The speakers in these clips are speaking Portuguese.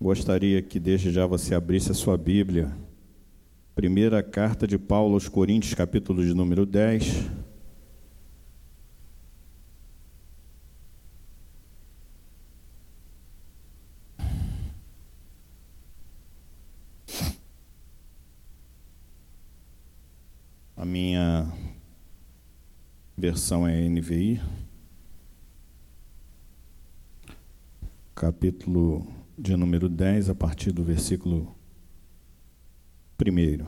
Gostaria que desde já você abrisse a sua Bíblia. Primeira carta de Paulo aos Coríntios, capítulo de número 10. A minha versão é NVI. Capítulo de número 10, a partir do versículo 1.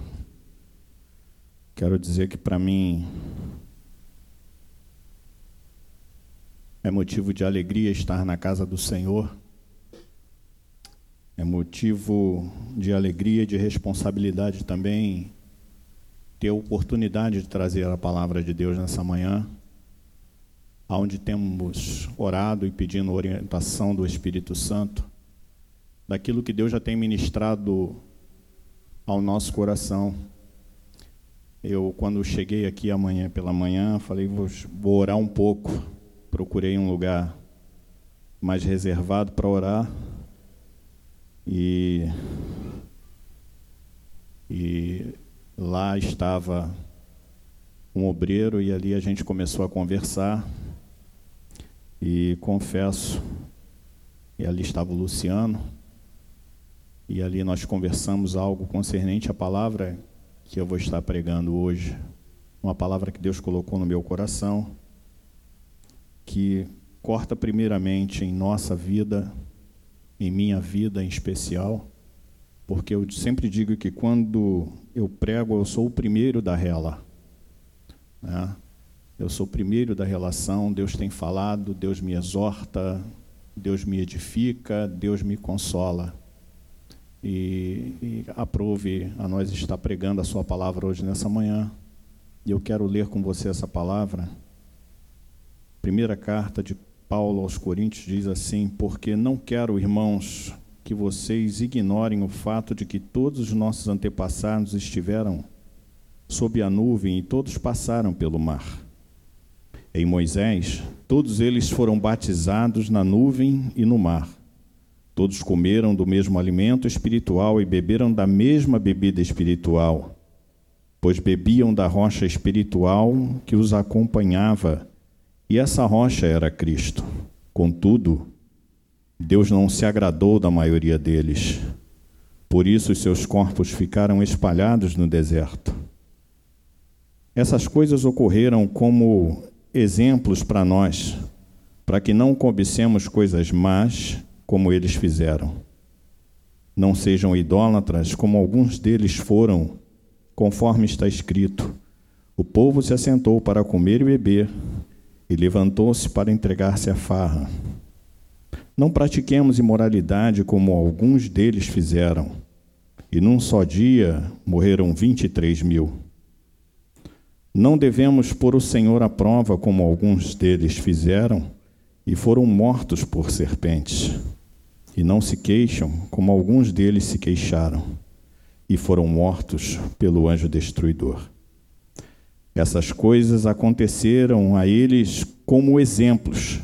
Quero dizer que para mim é motivo de alegria estar na casa do Senhor, é motivo de alegria e de responsabilidade também ter a oportunidade de trazer a palavra de Deus nessa manhã, onde temos orado e pedindo orientação do Espírito Santo daquilo que Deus já tem ministrado ao nosso coração. Eu, quando cheguei aqui amanhã pela manhã, falei, vou, vou orar um pouco. Procurei um lugar mais reservado para orar. E, e lá estava um obreiro e ali a gente começou a conversar. E confesso, e ali estava o Luciano, e ali nós conversamos algo concernente à palavra que eu vou estar pregando hoje. Uma palavra que Deus colocou no meu coração, que corta primeiramente em nossa vida, em minha vida em especial, porque eu sempre digo que quando eu prego, eu sou o primeiro da rela. Né? Eu sou o primeiro da relação, Deus tem falado, Deus me exorta, Deus me edifica, Deus me consola e, e aprove a nós estar pregando a sua palavra hoje nessa manhã. E eu quero ler com você essa palavra. Primeira carta de Paulo aos Coríntios diz assim: Porque não quero, irmãos, que vocês ignorem o fato de que todos os nossos antepassados estiveram sob a nuvem e todos passaram pelo mar. Em Moisés, todos eles foram batizados na nuvem e no mar Todos comeram do mesmo alimento espiritual e beberam da mesma bebida espiritual, pois bebiam da rocha espiritual que os acompanhava, e essa rocha era Cristo. Contudo, Deus não se agradou da maioria deles. Por isso, seus corpos ficaram espalhados no deserto. Essas coisas ocorreram como exemplos para nós, para que não cobicemos coisas más como eles fizeram. Não sejam idólatras, como alguns deles foram, conforme está escrito: O povo se assentou para comer e beber, e levantou-se para entregar-se à farra. Não pratiquemos imoralidade como alguns deles fizeram, e num só dia morreram vinte e três mil. Não devemos pôr o Senhor à prova como alguns deles fizeram e foram mortos por serpentes e não se queixam, como alguns deles se queixaram, e foram mortos pelo anjo destruidor. Essas coisas aconteceram a eles como exemplos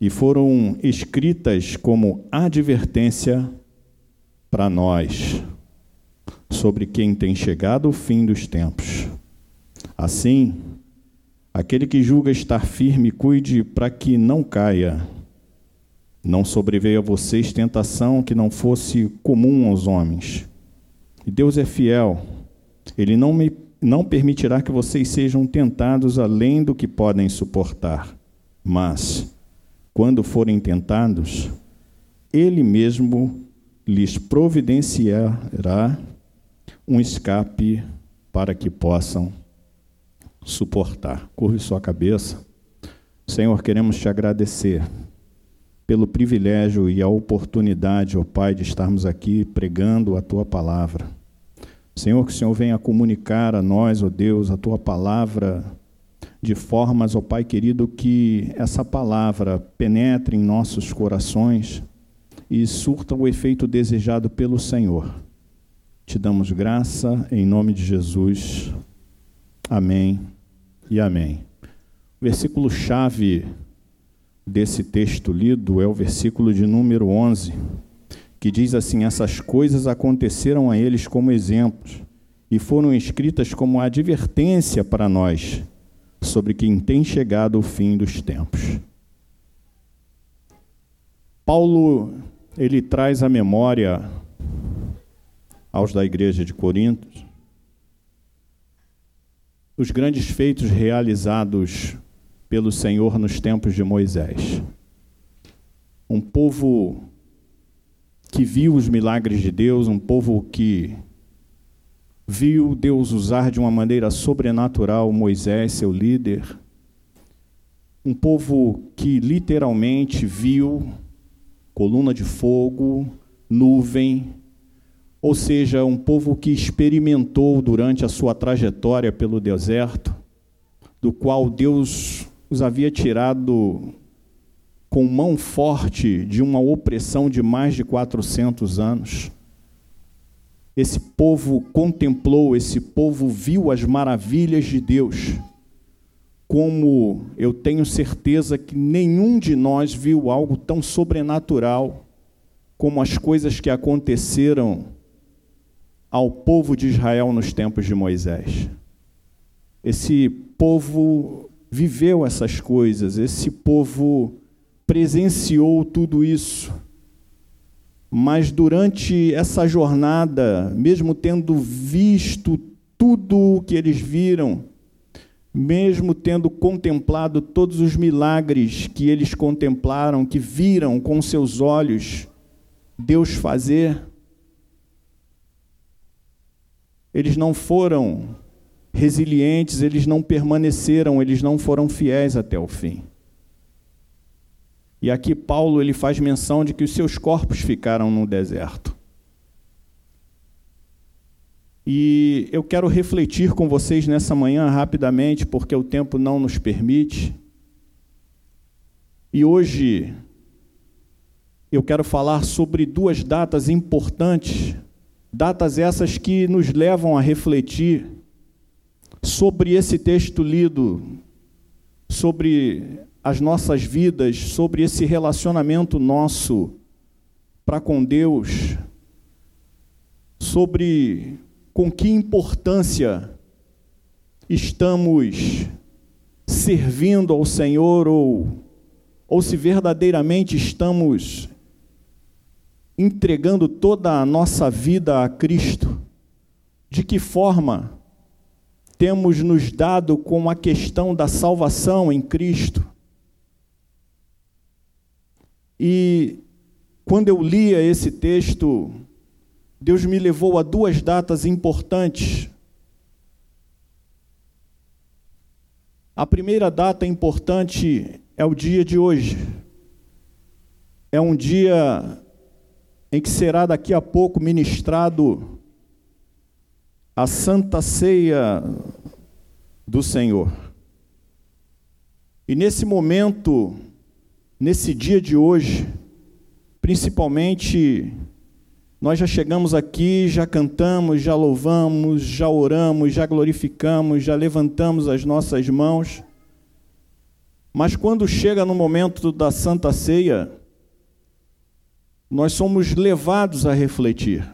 e foram escritas como advertência para nós sobre quem tem chegado o fim dos tempos. Assim, aquele que julga estar firme, cuide para que não caia. Não sobreveio a vocês tentação que não fosse comum aos homens. E Deus é fiel. Ele não, me, não permitirá que vocês sejam tentados além do que podem suportar. Mas, quando forem tentados, Ele mesmo lhes providenciará um escape para que possam suportar. Curve sua cabeça. Senhor, queremos te agradecer pelo privilégio e a oportunidade, ó oh Pai, de estarmos aqui pregando a tua palavra. Senhor, que o Senhor venha comunicar a nós, ó oh Deus, a tua palavra de formas, ó oh Pai querido, que essa palavra penetre em nossos corações e surta o efeito desejado pelo Senhor. Te damos graça em nome de Jesus. Amém e amém. Versículo chave desse texto lido é o versículo de número 11, que diz assim: Essas coisas aconteceram a eles como exemplos e foram escritas como advertência para nós sobre quem tem chegado o fim dos tempos. Paulo, ele traz à memória aos da igreja de Corinto os grandes feitos realizados pelo Senhor nos tempos de Moisés. Um povo que viu os milagres de Deus, um povo que viu Deus usar de uma maneira sobrenatural Moisés, seu líder. Um povo que literalmente viu coluna de fogo, nuvem, ou seja, um povo que experimentou durante a sua trajetória pelo deserto, do qual Deus os havia tirado com mão forte de uma opressão de mais de 400 anos. Esse povo contemplou, esse povo viu as maravilhas de Deus, como eu tenho certeza que nenhum de nós viu algo tão sobrenatural como as coisas que aconteceram ao povo de Israel nos tempos de Moisés. Esse povo viveu essas coisas, esse povo presenciou tudo isso. Mas durante essa jornada, mesmo tendo visto tudo o que eles viram, mesmo tendo contemplado todos os milagres que eles contemplaram, que viram com seus olhos Deus fazer, eles não foram resilientes, eles não permaneceram, eles não foram fiéis até o fim. E aqui Paulo ele faz menção de que os seus corpos ficaram no deserto. E eu quero refletir com vocês nessa manhã rapidamente, porque o tempo não nos permite. E hoje eu quero falar sobre duas datas importantes, datas essas que nos levam a refletir sobre esse texto lido, sobre as nossas vidas, sobre esse relacionamento nosso para com Deus, sobre com que importância estamos servindo ao Senhor ou, ou se verdadeiramente estamos entregando toda a nossa vida a Cristo. De que forma temos nos dado com a questão da salvação em Cristo? E quando eu lia esse texto, Deus me levou a duas datas importantes. A primeira data importante é o dia de hoje. É um dia em que será daqui a pouco ministrado a Santa Ceia do Senhor. E nesse momento, nesse dia de hoje, principalmente, nós já chegamos aqui, já cantamos, já louvamos, já oramos, já glorificamos, já levantamos as nossas mãos. Mas quando chega no momento da Santa Ceia, nós somos levados a refletir.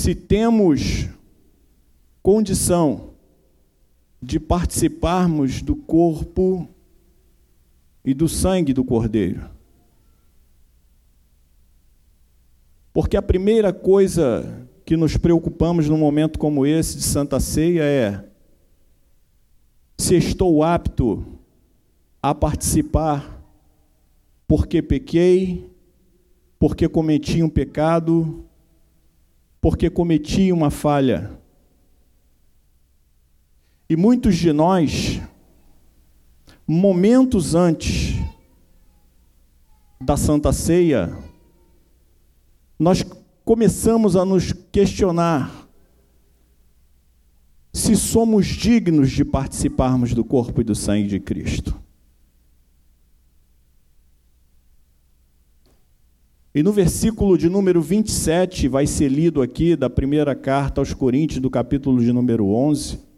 Se temos condição de participarmos do corpo e do sangue do Cordeiro. Porque a primeira coisa que nos preocupamos num momento como esse de Santa Ceia é se estou apto a participar porque pequei, porque cometi um pecado, porque cometi uma falha. E muitos de nós, momentos antes da Santa Ceia, nós começamos a nos questionar se somos dignos de participarmos do corpo e do sangue de Cristo. E no versículo de número 27, vai ser lido aqui da primeira carta aos Coríntios, do capítulo de número 11,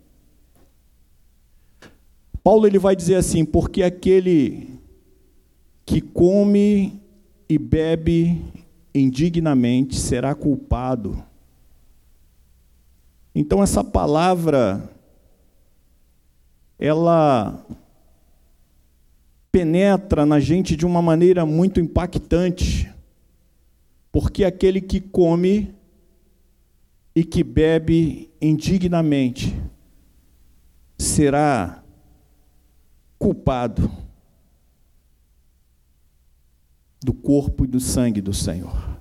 Paulo ele vai dizer assim: porque aquele que come e bebe indignamente será culpado. Então essa palavra ela penetra na gente de uma maneira muito impactante. Porque aquele que come e que bebe indignamente será culpado do corpo e do sangue do Senhor.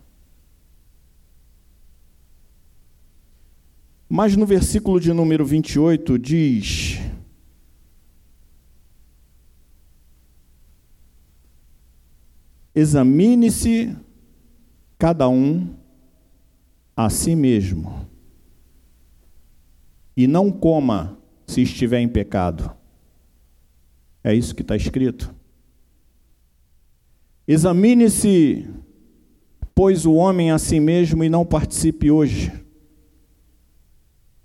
Mas no versículo de número 28 diz: Examine-se cada um a si mesmo, e não coma se estiver em pecado. É isso que está escrito. Examine-se, pois, o homem a si mesmo e não participe hoje.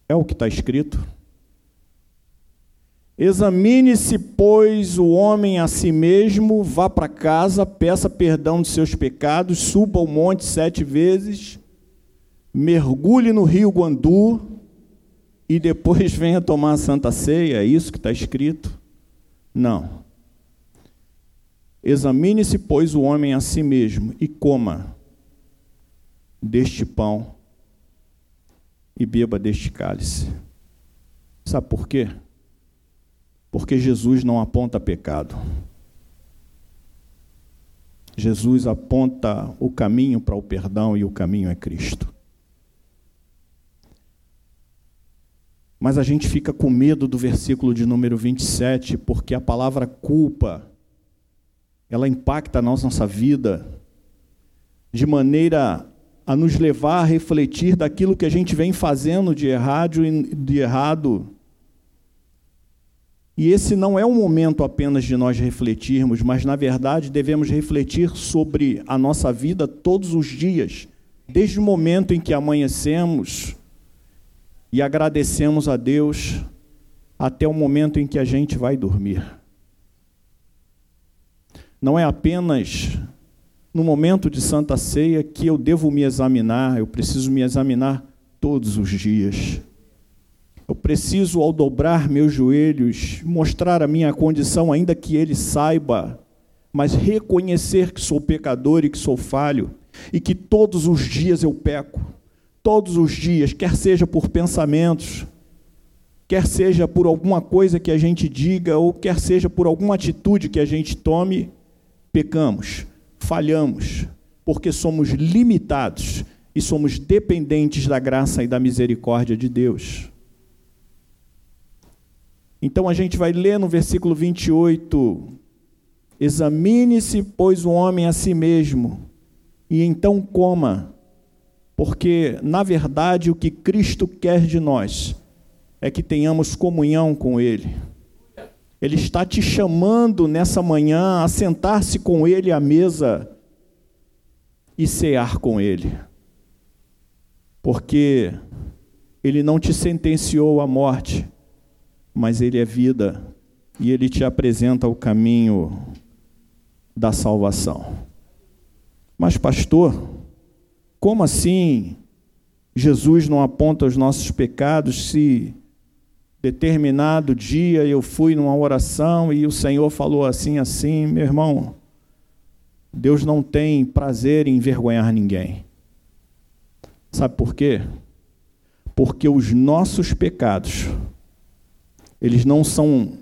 É o que está escrito. Examine-se, pois, o homem a si mesmo, vá para casa, peça perdão de seus pecados, suba ao monte sete vezes, mergulhe no rio Guandu e depois venha tomar a santa ceia. É isso que está escrito? Não. Examine-se, pois, o homem a si mesmo e coma deste pão e beba deste cálice. Sabe por quê? Porque Jesus não aponta pecado. Jesus aponta o caminho para o perdão e o caminho é Cristo. Mas a gente fica com medo do versículo de número 27, porque a palavra culpa, ela impacta a nossa vida de maneira a nos levar a refletir daquilo que a gente vem fazendo de errado, de errado e esse não é um momento apenas de nós refletirmos, mas na verdade devemos refletir sobre a nossa vida todos os dias, desde o momento em que amanhecemos e agradecemos a Deus até o momento em que a gente vai dormir. Não é apenas no momento de Santa Ceia que eu devo me examinar, eu preciso me examinar todos os dias. Eu preciso, ao dobrar meus joelhos, mostrar a minha condição, ainda que ele saiba, mas reconhecer que sou pecador e que sou falho, e que todos os dias eu peco. Todos os dias, quer seja por pensamentos, quer seja por alguma coisa que a gente diga, ou quer seja por alguma atitude que a gente tome, pecamos, falhamos, porque somos limitados e somos dependentes da graça e da misericórdia de Deus. Então a gente vai ler no versículo 28: Examine-se, pois, o homem a si mesmo, e então coma, porque, na verdade, o que Cristo quer de nós é que tenhamos comunhão com Ele. Ele está te chamando nessa manhã a sentar-se com Ele à mesa e cear com Ele, porque Ele não te sentenciou à morte mas Ele é vida e Ele te apresenta o caminho da salvação. Mas, pastor, como assim Jesus não aponta os nossos pecados se determinado dia eu fui numa oração e o Senhor falou assim, assim, meu irmão, Deus não tem prazer em envergonhar ninguém. Sabe por quê? Porque os nossos pecados eles não são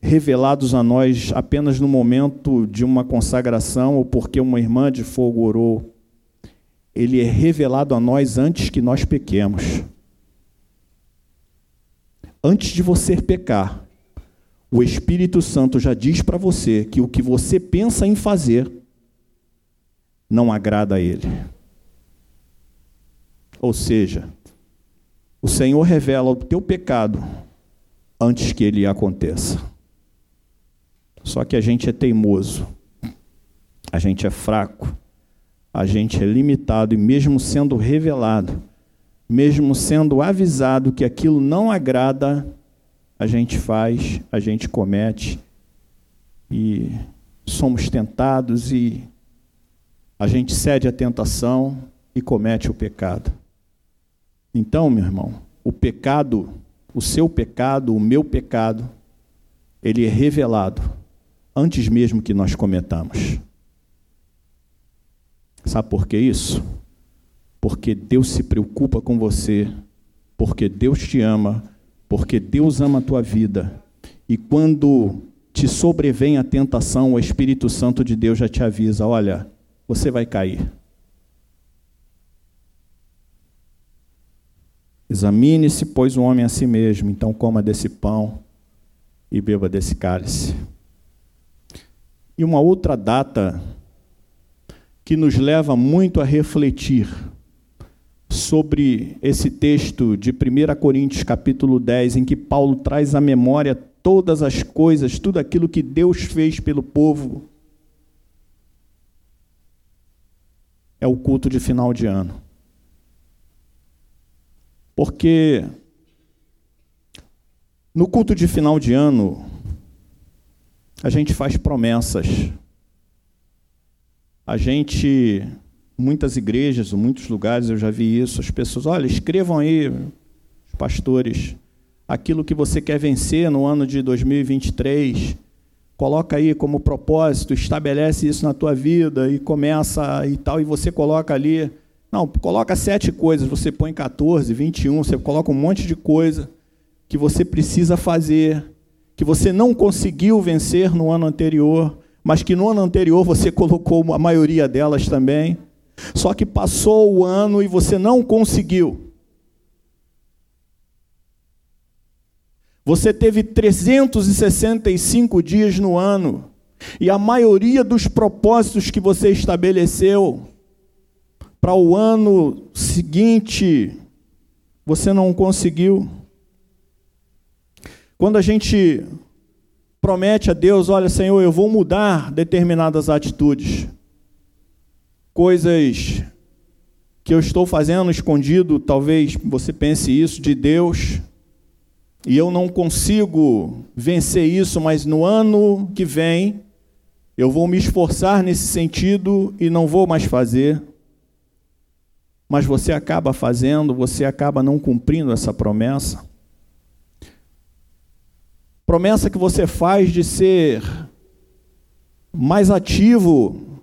revelados a nós apenas no momento de uma consagração ou porque uma irmã de fogo orou. Ele é revelado a nós antes que nós pequemos. Antes de você pecar, o Espírito Santo já diz para você que o que você pensa em fazer não agrada a Ele. Ou seja, o Senhor revela o teu pecado antes que ele aconteça. Só que a gente é teimoso, a gente é fraco, a gente é limitado e, mesmo sendo revelado, mesmo sendo avisado que aquilo não agrada, a gente faz, a gente comete e somos tentados e a gente cede à tentação e comete o pecado. Então, meu irmão, o pecado, o seu pecado, o meu pecado, ele é revelado antes mesmo que nós cometamos. Sabe por que isso? Porque Deus se preocupa com você, porque Deus te ama, porque Deus ama a tua vida. E quando te sobrevém a tentação, o Espírito Santo de Deus já te avisa: olha, você vai cair. Examine-se, pois, o homem a si mesmo, então coma desse pão e beba desse cálice. E uma outra data que nos leva muito a refletir sobre esse texto de 1 Coríntios capítulo 10, em que Paulo traz à memória todas as coisas, tudo aquilo que Deus fez pelo povo. É o culto de final de ano. Porque no culto de final de ano, a gente faz promessas. A gente, muitas igrejas, muitos lugares eu já vi isso, as pessoas, olha, escrevam aí, pastores, aquilo que você quer vencer no ano de 2023. Coloca aí como propósito, estabelece isso na tua vida e começa e tal, e você coloca ali. Não, coloca sete coisas, você põe 14, 21, você coloca um monte de coisa que você precisa fazer, que você não conseguiu vencer no ano anterior, mas que no ano anterior você colocou a maioria delas também. Só que passou o ano e você não conseguiu. Você teve 365 dias no ano, e a maioria dos propósitos que você estabeleceu para o ano seguinte, você não conseguiu. Quando a gente promete a Deus, olha, Senhor, eu vou mudar determinadas atitudes, coisas que eu estou fazendo escondido, talvez você pense isso de Deus, e eu não consigo vencer isso, mas no ano que vem eu vou me esforçar nesse sentido e não vou mais fazer. Mas você acaba fazendo, você acaba não cumprindo essa promessa. Promessa que você faz de ser mais ativo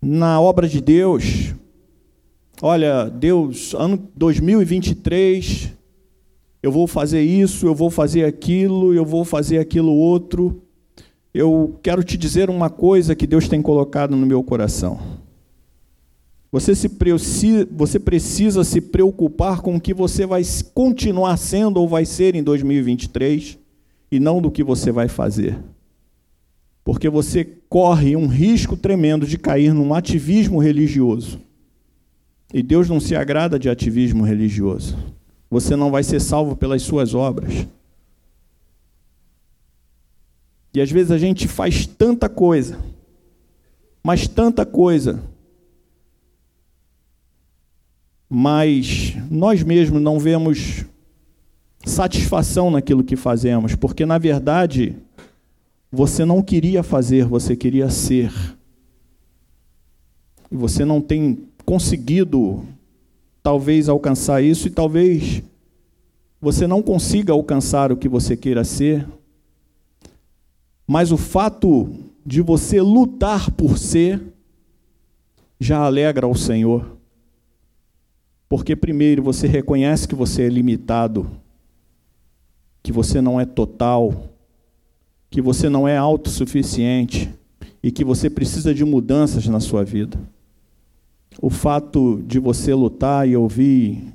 na obra de Deus. Olha, Deus, ano 2023, eu vou fazer isso, eu vou fazer aquilo, eu vou fazer aquilo outro. Eu quero te dizer uma coisa que Deus tem colocado no meu coração. Você, se você precisa se preocupar com o que você vai continuar sendo ou vai ser em 2023 e não do que você vai fazer. Porque você corre um risco tremendo de cair num ativismo religioso. E Deus não se agrada de ativismo religioso. Você não vai ser salvo pelas suas obras. E às vezes a gente faz tanta coisa, mas tanta coisa, mas nós mesmos não vemos satisfação naquilo que fazemos, porque na verdade você não queria fazer, você queria ser. E você não tem conseguido talvez alcançar isso e talvez você não consiga alcançar o que você queira ser, mas o fato de você lutar por ser já alegra ao Senhor. Porque, primeiro, você reconhece que você é limitado, que você não é total, que você não é autossuficiente e que você precisa de mudanças na sua vida o fato de você lutar e ouvir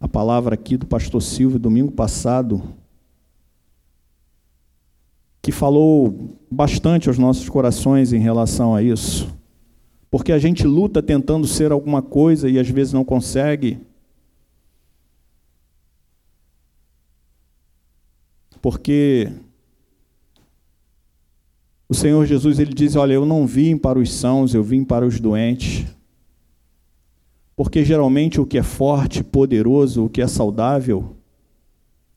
a palavra aqui do pastor Silvio domingo passado, que falou bastante aos nossos corações em relação a isso. Porque a gente luta tentando ser alguma coisa e às vezes não consegue. Porque o Senhor Jesus ele diz: "Olha, eu não vim para os sãos, eu vim para os doentes". Porque geralmente o que é forte, poderoso, o que é saudável,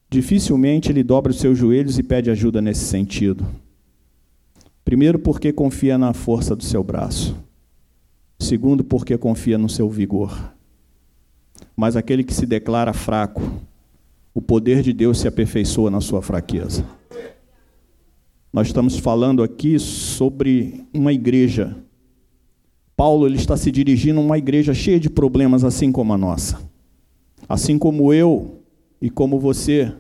dificilmente ele dobra os seus joelhos e pede ajuda nesse sentido. Primeiro, porque confia na força do seu braço. Segundo, porque confia no seu vigor. Mas aquele que se declara fraco, o poder de Deus se aperfeiçoa na sua fraqueza. Nós estamos falando aqui sobre uma igreja. Paulo ele está se dirigindo a uma igreja cheia de problemas, assim como a nossa. Assim como eu e como você,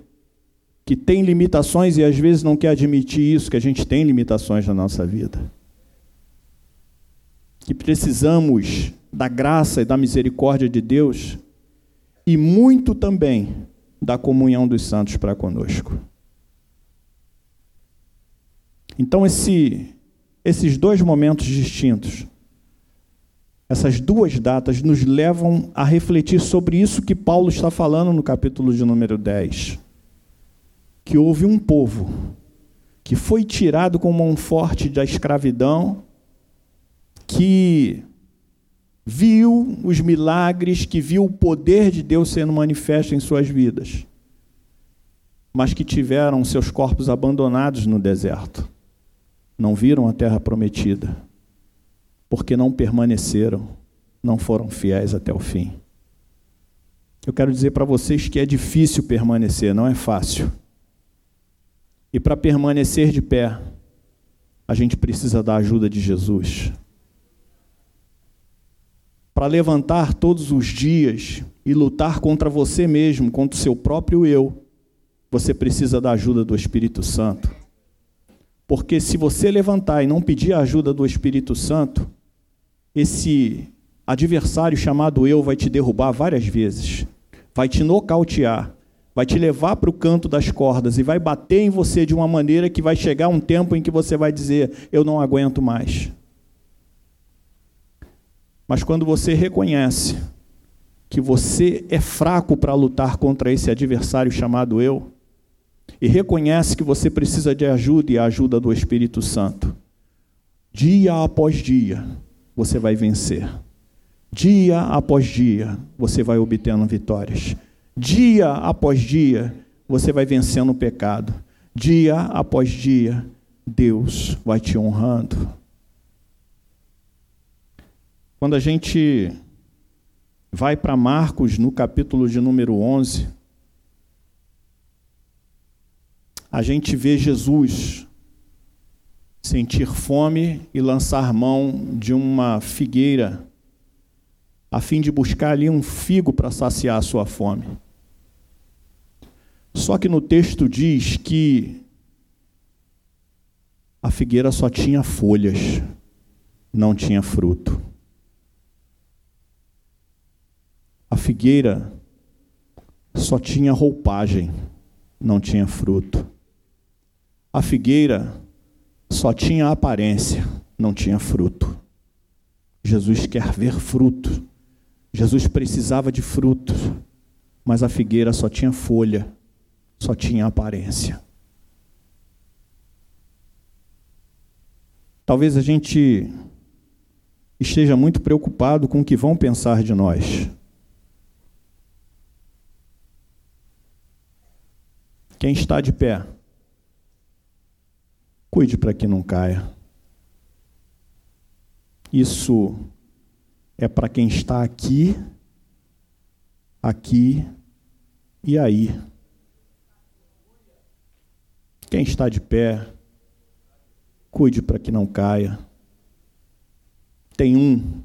que tem limitações e às vezes não quer admitir isso, que a gente tem limitações na nossa vida. Que precisamos da graça e da misericórdia de Deus e muito também da comunhão dos santos para conosco. Então, esse, esses dois momentos distintos, essas duas datas, nos levam a refletir sobre isso que Paulo está falando no capítulo de número 10. Que houve um povo que foi tirado com mão forte da escravidão, que viu os milagres, que viu o poder de Deus sendo manifesto em suas vidas, mas que tiveram seus corpos abandonados no deserto. Não viram a terra prometida, porque não permaneceram, não foram fiéis até o fim. Eu quero dizer para vocês que é difícil permanecer, não é fácil. E para permanecer de pé, a gente precisa da ajuda de Jesus para levantar todos os dias e lutar contra você mesmo, contra o seu próprio eu, você precisa da ajuda do Espírito Santo. Porque se você levantar e não pedir a ajuda do Espírito Santo, esse adversário chamado eu vai te derrubar várias vezes, vai te nocautear, vai te levar para o canto das cordas e vai bater em você de uma maneira que vai chegar um tempo em que você vai dizer: Eu não aguento mais. Mas quando você reconhece que você é fraco para lutar contra esse adversário chamado eu, e reconhece que você precisa de ajuda e a ajuda do Espírito Santo, dia após dia você vai vencer. Dia após dia você vai obtendo vitórias. Dia após dia você vai vencendo o pecado. Dia após dia Deus vai te honrando. Quando a gente vai para Marcos, no capítulo de número 11, a gente vê Jesus sentir fome e lançar mão de uma figueira, a fim de buscar ali um figo para saciar a sua fome. Só que no texto diz que a figueira só tinha folhas, não tinha fruto. A figueira só tinha roupagem, não tinha fruto. A figueira só tinha aparência, não tinha fruto. Jesus quer ver fruto. Jesus precisava de fruto, mas a figueira só tinha folha, só tinha aparência. Talvez a gente esteja muito preocupado com o que vão pensar de nós. Quem está de pé, cuide para que não caia. Isso é para quem está aqui, aqui e aí. Quem está de pé, cuide para que não caia. Tem um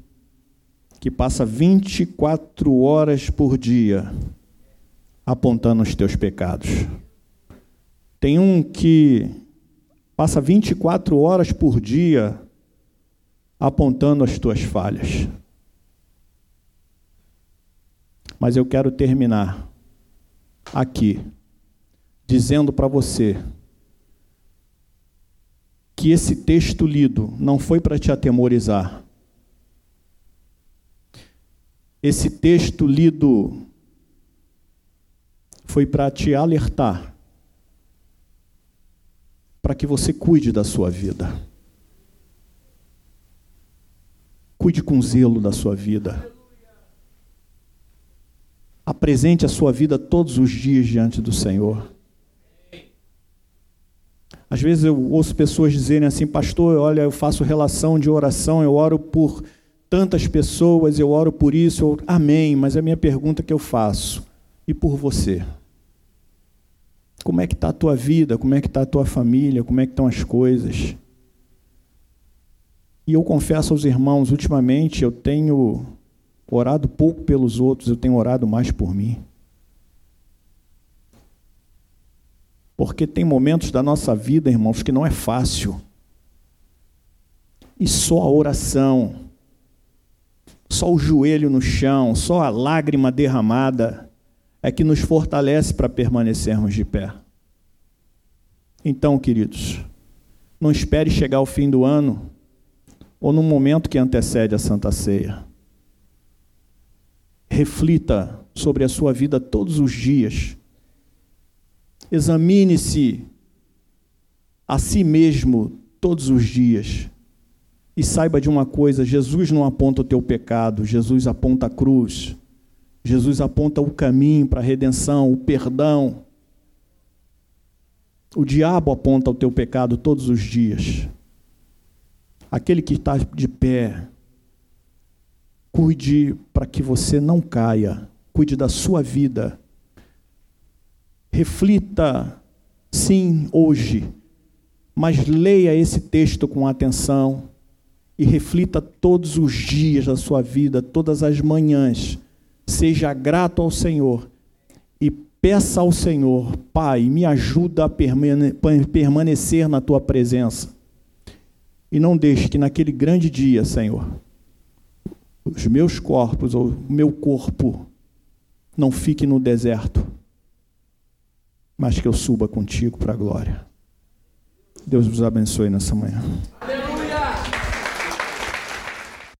que passa 24 horas por dia apontando os teus pecados. Tem um que passa 24 horas por dia apontando as tuas falhas. Mas eu quero terminar aqui dizendo para você que esse texto lido não foi para te atemorizar. Esse texto lido foi para te alertar para que você cuide da sua vida. Cuide com zelo da sua vida. Apresente a sua vida todos os dias diante do Senhor. Às vezes eu ouço pessoas dizerem assim, pastor, olha, eu faço relação de oração, eu oro por tantas pessoas, eu oro por isso, eu... amém, mas a minha pergunta que eu faço, e por você? Como é que está a tua vida? Como é que está a tua família? Como é que estão as coisas? E eu confesso aos irmãos, ultimamente eu tenho orado pouco pelos outros, eu tenho orado mais por mim. Porque tem momentos da nossa vida, irmãos, que não é fácil. E só a oração, só o joelho no chão, só a lágrima derramada é que nos fortalece para permanecermos de pé. Então, queridos, não espere chegar ao fim do ano ou no momento que antecede a Santa Ceia. Reflita sobre a sua vida todos os dias. Examine-se a si mesmo todos os dias. E saiba de uma coisa: Jesus não aponta o teu pecado, Jesus aponta a cruz. Jesus aponta o caminho para a redenção, o perdão. O diabo aponta o teu pecado todos os dias. Aquele que está de pé, cuide para que você não caia, cuide da sua vida. Reflita, sim, hoje, mas leia esse texto com atenção e reflita todos os dias da sua vida, todas as manhãs seja grato ao Senhor e peça ao Senhor, Pai, me ajuda a permanecer na tua presença. E não deixe que naquele grande dia, Senhor, os meus corpos ou o meu corpo não fique no deserto, mas que eu suba contigo para a glória. Deus vos abençoe nessa manhã.